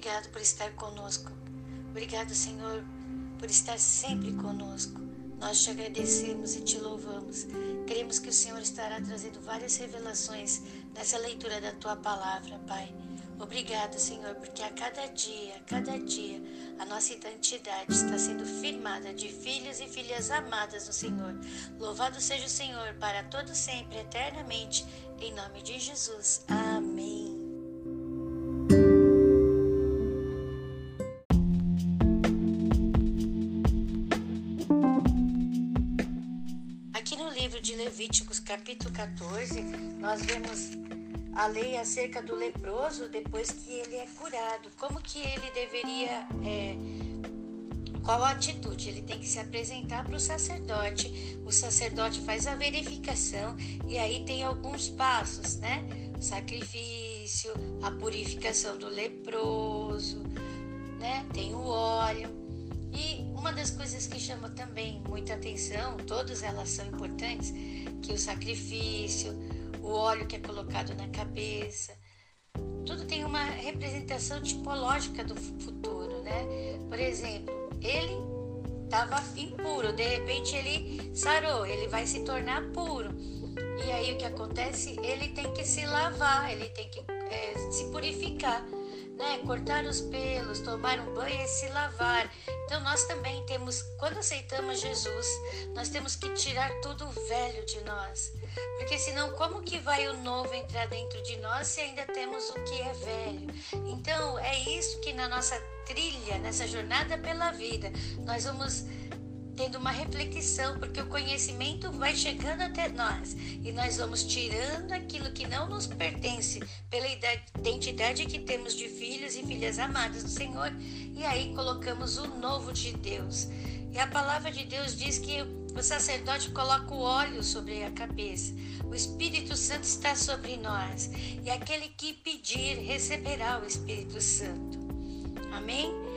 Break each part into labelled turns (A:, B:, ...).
A: obrigado por estar conosco. Obrigado, Senhor, por estar sempre conosco. Nós te agradecemos e te louvamos. Queremos que o Senhor estará trazendo várias revelações nessa leitura da tua palavra, Pai. Obrigado, Senhor, porque a cada dia, a cada dia, a nossa identidade está sendo firmada de filhos e filhas amadas no Senhor. Louvado seja o Senhor para todo sempre, eternamente, em nome de Jesus. Amém. Levíticos, capítulo 14, nós vemos a lei acerca do leproso depois que ele é curado. Como que ele deveria. É, qual a atitude? Ele tem que se apresentar para o sacerdote. O sacerdote faz a verificação e aí tem alguns passos, né? Sacrifício, a purificação do leproso, né? Tem o óleo. E uma das coisas que chama também muita atenção, todas elas são importantes, que o sacrifício, o óleo que é colocado na cabeça. Tudo tem uma representação tipológica do futuro, né? Por exemplo, ele estava impuro, de repente ele sarou, ele vai se tornar puro. E aí o que acontece? Ele tem que se lavar, ele tem que é, se purificar né? Cortar os pelos, tomar um banho e se lavar. Então nós também temos, quando aceitamos Jesus, nós temos que tirar tudo velho de nós. Porque senão como que vai o novo entrar dentro de nós se ainda temos o que é velho? Então é isso que na nossa trilha, nessa jornada pela vida, nós vamos tendo uma reflexão, porque o conhecimento vai chegando até nós e nós vamos tirando aquilo que não nos pertence pela identidade que temos de filhos e filhas amadas do Senhor e aí colocamos o novo de Deus. E a palavra de Deus diz que o sacerdote coloca o óleo sobre a cabeça. O Espírito Santo está sobre nós. E aquele que pedir receberá o Espírito Santo. Amém?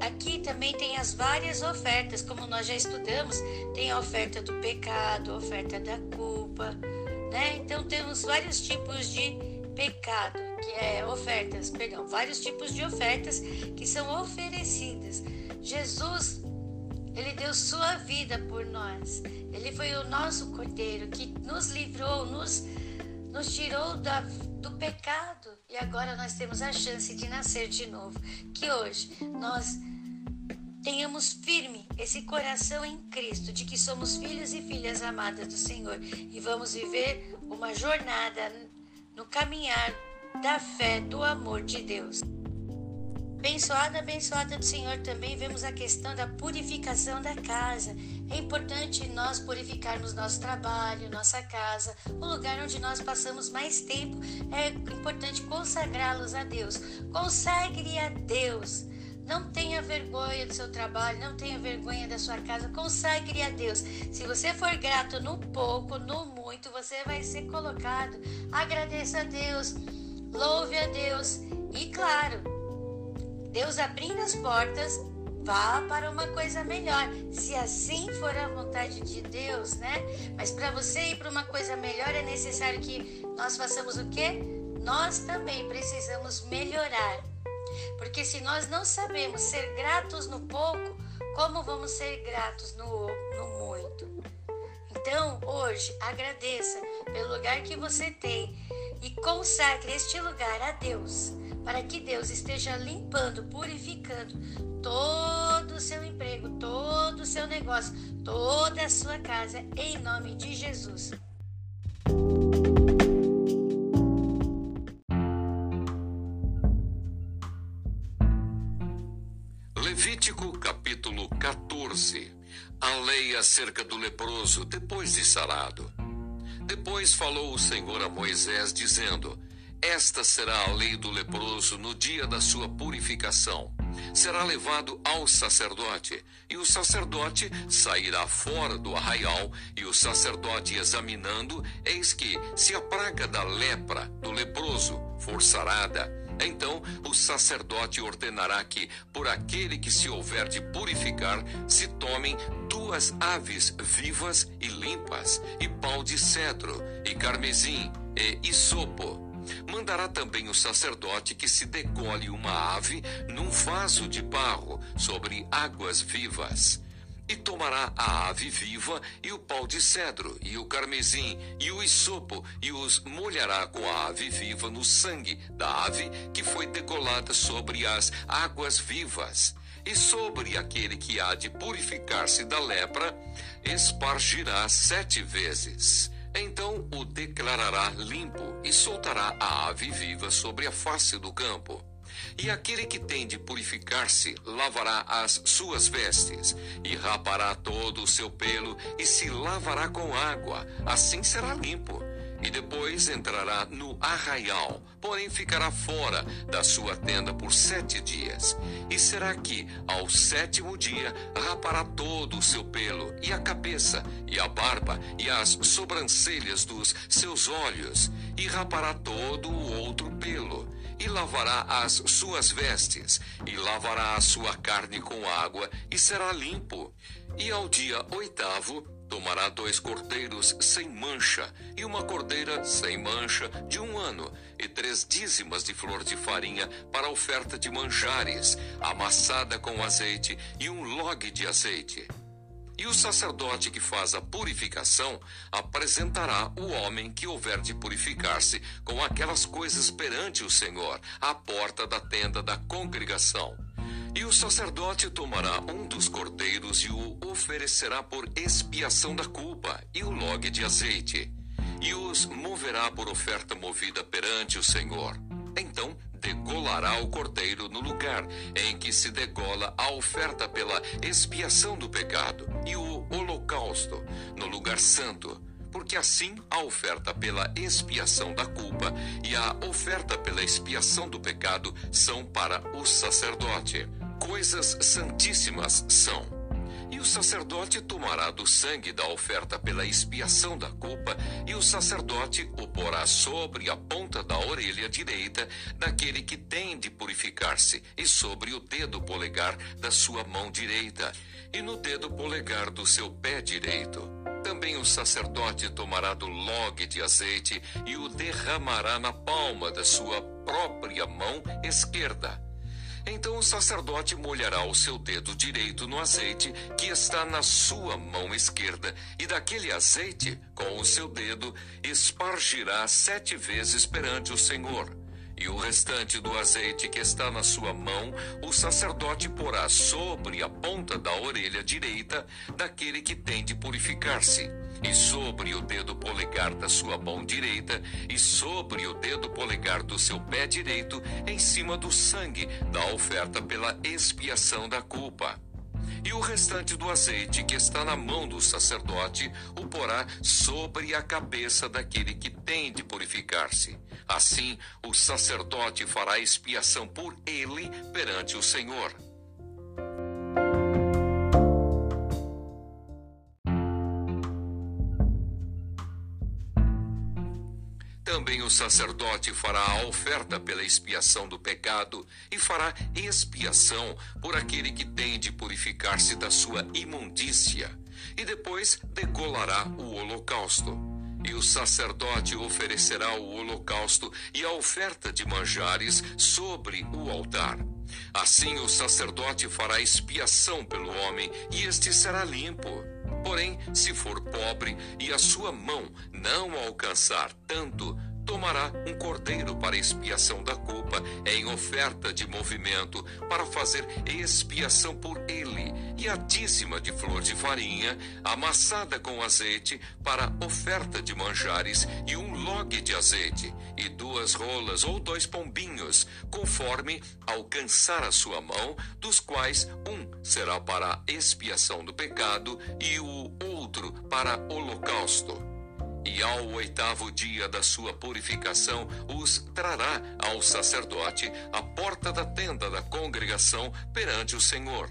A: Aqui também tem as várias ofertas, como nós já estudamos, tem a oferta do pecado, a oferta da culpa, né? Então temos vários tipos de pecado, que é ofertas, perdão, vários tipos de ofertas que são oferecidas. Jesus, ele deu sua vida por nós. Ele foi o nosso cordeiro que nos livrou, nos nos tirou da, do pecado e agora nós temos a chance de nascer de novo. Que hoje nós tenhamos firme esse coração em Cristo de que somos filhos e filhas amadas do Senhor e vamos viver uma jornada no caminhar da fé, do amor de Deus. Abençoada, abençoada do Senhor, também vemos a questão da purificação da casa. É importante nós purificarmos nosso trabalho, nossa casa, o lugar onde nós passamos mais tempo. É importante consagrá-los a Deus. Consagre a Deus. Não tenha vergonha do seu trabalho, não tenha vergonha da sua casa, consagre a Deus. Se você for grato no pouco, no muito, você vai ser colocado. Agradeça a Deus, louve a Deus e, claro, Deus abrindo as portas, vá para uma coisa melhor. Se assim for a vontade de Deus, né? Mas para você ir para uma coisa melhor é necessário que nós façamos o quê? Nós também precisamos melhorar. Porque se nós não sabemos ser gratos no pouco, como vamos ser gratos no, no muito? Então, hoje, agradeça pelo lugar que você tem e consagre este lugar a Deus para que Deus esteja limpando, purificando todo o seu emprego, todo o seu negócio, toda a sua casa, em nome de Jesus.
B: Levítico capítulo 14 A lei acerca do leproso depois de sarado. Depois falou o Senhor a Moisés, dizendo: esta será a lei do leproso no dia da sua purificação. Será levado ao sacerdote, e o sacerdote sairá fora do arraial, e o sacerdote examinando, eis que, se a praga da lepra do leproso for sarada, então o sacerdote ordenará que, por aquele que se houver de purificar, se tomem duas aves vivas e limpas, e pau de cedro, e carmesim, e isopo Mandará também o sacerdote que se decole uma ave num vaso de barro sobre águas vivas. E tomará a ave viva e o pau de cedro, e o carmesim, e o isopo, e os molhará com a ave viva no sangue da ave que foi degolada sobre as águas vivas. E sobre aquele que há de purificar-se da lepra, espargirá sete vezes. Então o declarará limpo e soltará a ave viva sobre a face do campo. E aquele que tem de purificar-se lavará as suas vestes, e rapará todo o seu pelo, e se lavará com água, assim será limpo e depois entrará no arraial, porém ficará fora da sua tenda por sete dias. E será que, ao sétimo dia, rapará todo o seu pelo, e a cabeça, e a barba, e as sobrancelhas dos seus olhos, e rapará todo o outro pelo, e lavará as suas vestes, e lavará a sua carne com água, e será limpo. E ao dia oitavo, Tomará dois cordeiros sem mancha e uma cordeira sem mancha de um ano, e três dízimas de flor de farinha para oferta de manjares, amassada com azeite, e um log de azeite. E o sacerdote que faz a purificação apresentará o homem que houver de purificar-se com aquelas coisas perante o Senhor, à porta da tenda da congregação. E o sacerdote tomará um dos cordeiros e o oferecerá por expiação da culpa e o log de azeite, e os moverá por oferta movida perante o Senhor. Então degolará o cordeiro no lugar em que se degola a oferta pela expiação do pecado, e o holocausto no lugar santo porque assim a oferta pela expiação da culpa e a oferta pela expiação do pecado são para o sacerdote coisas santíssimas são. E o sacerdote tomará do sangue da oferta pela expiação da culpa, e o sacerdote o porá sobre a ponta da orelha direita daquele que tem de purificar-se, e sobre o dedo polegar da sua mão direita, e no dedo polegar do seu pé direito. Também o sacerdote tomará do log de azeite e o derramará na palma da sua própria mão esquerda então o sacerdote molhará o seu dedo direito no azeite que está na sua mão esquerda, e daquele azeite, com o seu dedo, espargirá sete vezes perante o Senhor. E o restante do azeite que está na sua mão, o sacerdote porá sobre a ponta da orelha direita daquele que tem de purificar-se e sobre o dedo polegar da sua mão direita, e sobre o dedo polegar do seu pé direito, em cima do sangue da oferta pela expiação da culpa. E o restante do azeite que está na mão do sacerdote o porá sobre a cabeça daquele que tem de purificar-se. Assim, o sacerdote fará expiação por ele perante o Senhor. Também o sacerdote fará a oferta pela expiação do pecado e fará expiação por aquele que tem de purificar-se da sua imundícia, e depois degolará o holocausto. E o sacerdote oferecerá o holocausto e a oferta de manjares sobre o altar. Assim o sacerdote fará expiação pelo homem, e este será limpo. Porém, se for pobre e a sua mão não alcançar tanto, tomará um cordeiro para expiação da culpa, em oferta de movimento, para fazer expiação por ele, e a dízima de flor de farinha, amassada com azeite, para oferta de manjares, e um log de azeite, e duas rolas ou dois pombinhos, conforme alcançar a sua mão, dos quais um será para expiação do pecado e o outro para holocausto e ao oitavo dia da sua purificação os trará ao sacerdote à porta da tenda da congregação perante o Senhor.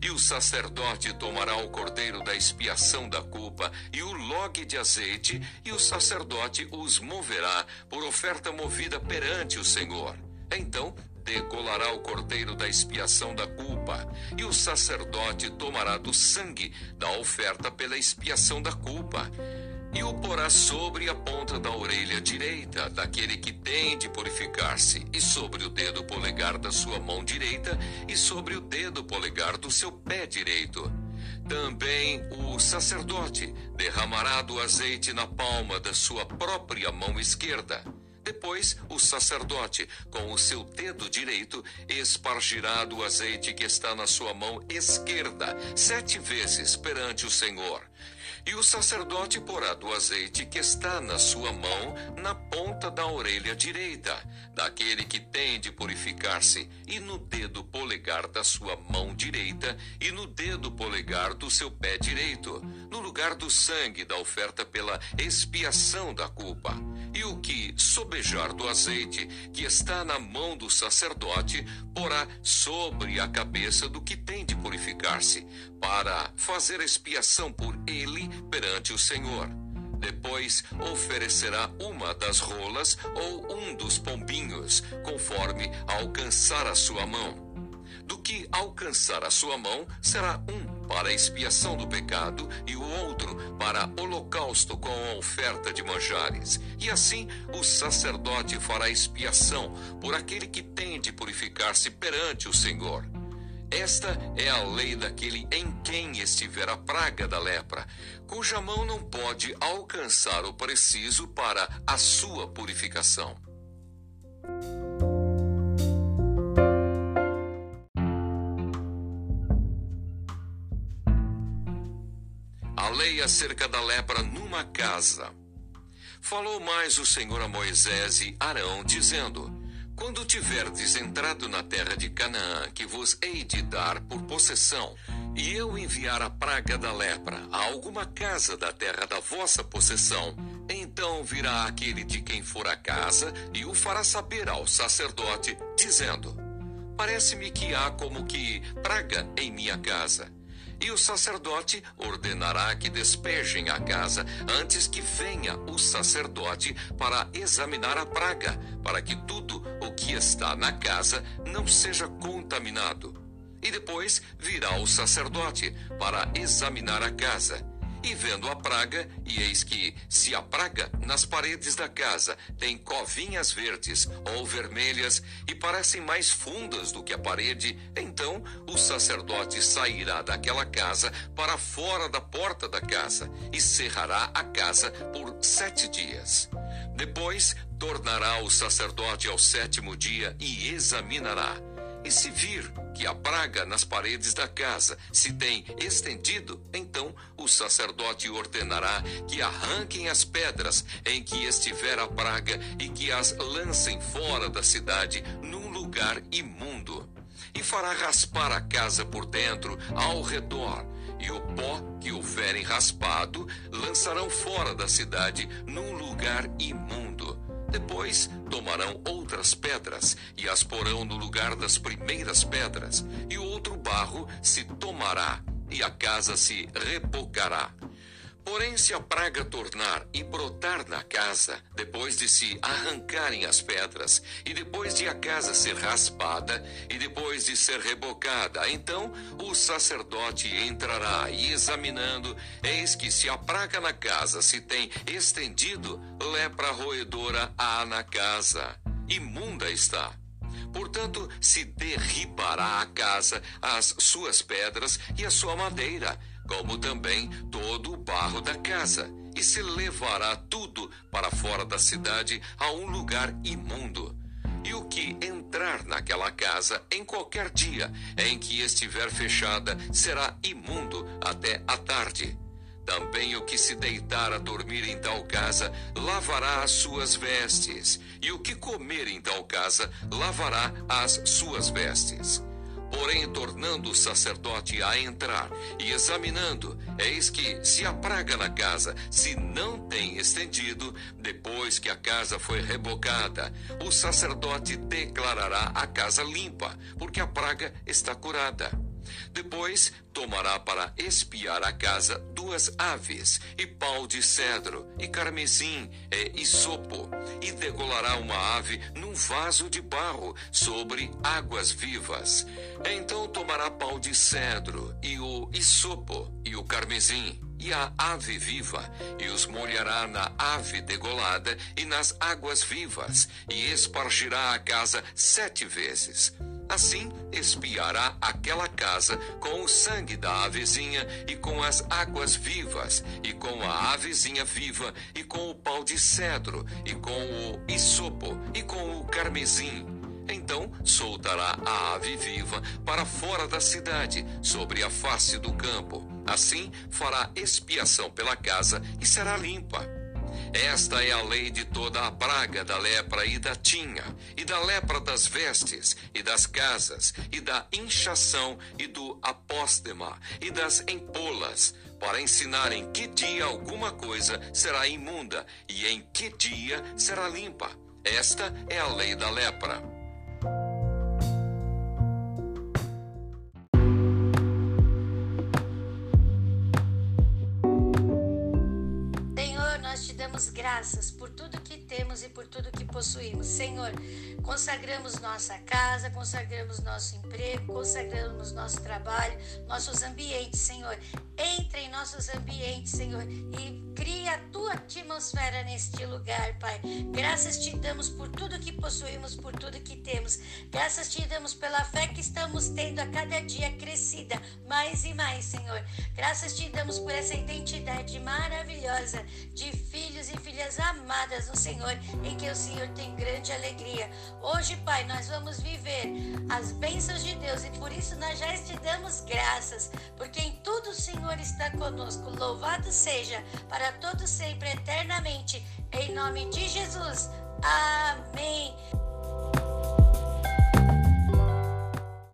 B: E o sacerdote tomará o cordeiro da expiação da culpa e o log de azeite, e o sacerdote os moverá por oferta movida perante o Senhor. Então degolará o cordeiro da expiação da culpa, e o sacerdote tomará do sangue da oferta pela expiação da culpa e o porá sobre a ponta da orelha direita daquele que tem de purificar-se, e sobre o dedo polegar da sua mão direita, e sobre o dedo polegar do seu pé direito. Também o sacerdote derramará do azeite na palma da sua própria mão esquerda. Depois, o sacerdote, com o seu dedo direito, espargirá do azeite que está na sua mão esquerda sete vezes perante o Senhor. E o sacerdote porá do azeite que está na sua mão na ponta da orelha direita, daquele que tem de purificar-se, e no dedo polegar da sua mão direita, e no dedo polegar do seu pé direito, no lugar do sangue da oferta pela expiação da culpa. E o que sobejar do azeite que está na mão do sacerdote, porá sobre a cabeça do que tem de purificar-se, para fazer expiação por ele perante o Senhor. Depois oferecerá uma das rolas ou um dos pombinhos, conforme alcançar a sua mão. Do que alcançar a sua mão, será um para expiação do pecado e o outro para holocausto com a oferta de manjares. E assim o sacerdote fará expiação por aquele que tem de purificar-se perante o Senhor. Esta é a lei daquele em quem estiver a praga da lepra, cuja mão não pode alcançar o preciso para a sua purificação. Lei acerca da lepra numa casa. Falou mais o Senhor a Moisés e Arão, dizendo: quando tiverdes entrado na terra de Canaã, que vos hei de dar por possessão, e eu enviar a praga da lepra a alguma casa da terra da vossa possessão, então virá aquele de quem for a casa e o fará saber ao sacerdote, dizendo: Parece-me que há como que praga em minha casa. E o sacerdote ordenará que despejem a casa antes que venha o sacerdote para examinar a praga, para que tudo o que está na casa não seja contaminado. E depois virá o sacerdote para examinar a casa e vendo a praga, e eis que, se a praga nas paredes da casa tem covinhas verdes ou vermelhas e parecem mais fundas do que a parede, então o sacerdote sairá daquela casa para fora da porta da casa e cerrará a casa por sete dias. Depois tornará o sacerdote ao sétimo dia e examinará. E se vir que a praga nas paredes da casa se tem estendido, então o sacerdote ordenará que arranquem as pedras em que estiver a praga e que as lancem fora da cidade num lugar imundo. E fará raspar a casa por dentro, ao redor, e o pó que houverem raspado lançarão fora da cidade num lugar imundo depois tomarão outras pedras e as porão no lugar das primeiras pedras, e outro barro se tomará, e a casa se rebocará. Porém, se a praga tornar e brotar na casa, depois de se arrancarem as pedras, e depois de a casa ser raspada, e depois de ser rebocada, então o sacerdote entrará e, examinando, eis que se a praga na casa se tem estendido, lepra roedora há na casa. Imunda está. Portanto, se derribará a casa, as suas pedras e a sua madeira, como também todo o barro da casa, e se levará tudo para fora da cidade a um lugar imundo. E o que entrar naquela casa em qualquer dia em que estiver fechada será imundo até a tarde. Também o que se deitar a dormir em tal casa lavará as suas vestes, e o que comer em tal casa lavará as suas vestes. Porém, tornando o sacerdote a entrar e examinando, eis que, se a praga na casa se não tem estendido, depois que a casa foi rebocada, o sacerdote declarará a casa limpa, porque a praga está curada. Depois tomará para espiar a casa duas aves, e pau de cedro, e carmesim, e isopo, e degolará uma ave num vaso de barro sobre águas vivas. Então tomará pau de cedro, e o isopo, e o carmesim, e a ave viva, e os molhará na ave degolada e nas águas vivas, e espargirá a casa sete vezes. Assim espiará aquela casa com o sangue da avezinha e com as águas vivas, e com a avezinha viva, e com o pau de cedro, e com o isopo, e com o carmesim. Então soltará a ave viva para fora da cidade, sobre a face do campo. Assim fará expiação pela casa e será limpa. Esta é a lei de toda a praga da lepra e da tinha, e da lepra das vestes, e das casas, e da inchação, e do apóstema, e das empolas, para ensinar em que dia alguma coisa será imunda, e em que dia será limpa. Esta é a lei da lepra.
A: Graças por tudo que temos e por tudo que possuímos. Senhor, consagramos nossa casa, consagramos nosso emprego, consagramos nosso trabalho, nossos ambientes, Senhor. Entre em nossos ambientes, Senhor, e cria a tua atmosfera neste lugar, Pai. Graças te damos por tudo que possuímos, por tudo que temos. Graças te damos pela fé que estamos tendo a cada dia crescida, mais e mais, Senhor. Graças te damos por essa identidade maravilhosa de filho filhos e filhas amadas no Senhor, em que o Senhor tem grande alegria. Hoje, Pai, nós vamos viver as bênçãos de Deus e por isso nós já te damos graças, porque em tudo o Senhor está conosco. Louvado seja para todos sempre eternamente. Em nome de Jesus. Amém.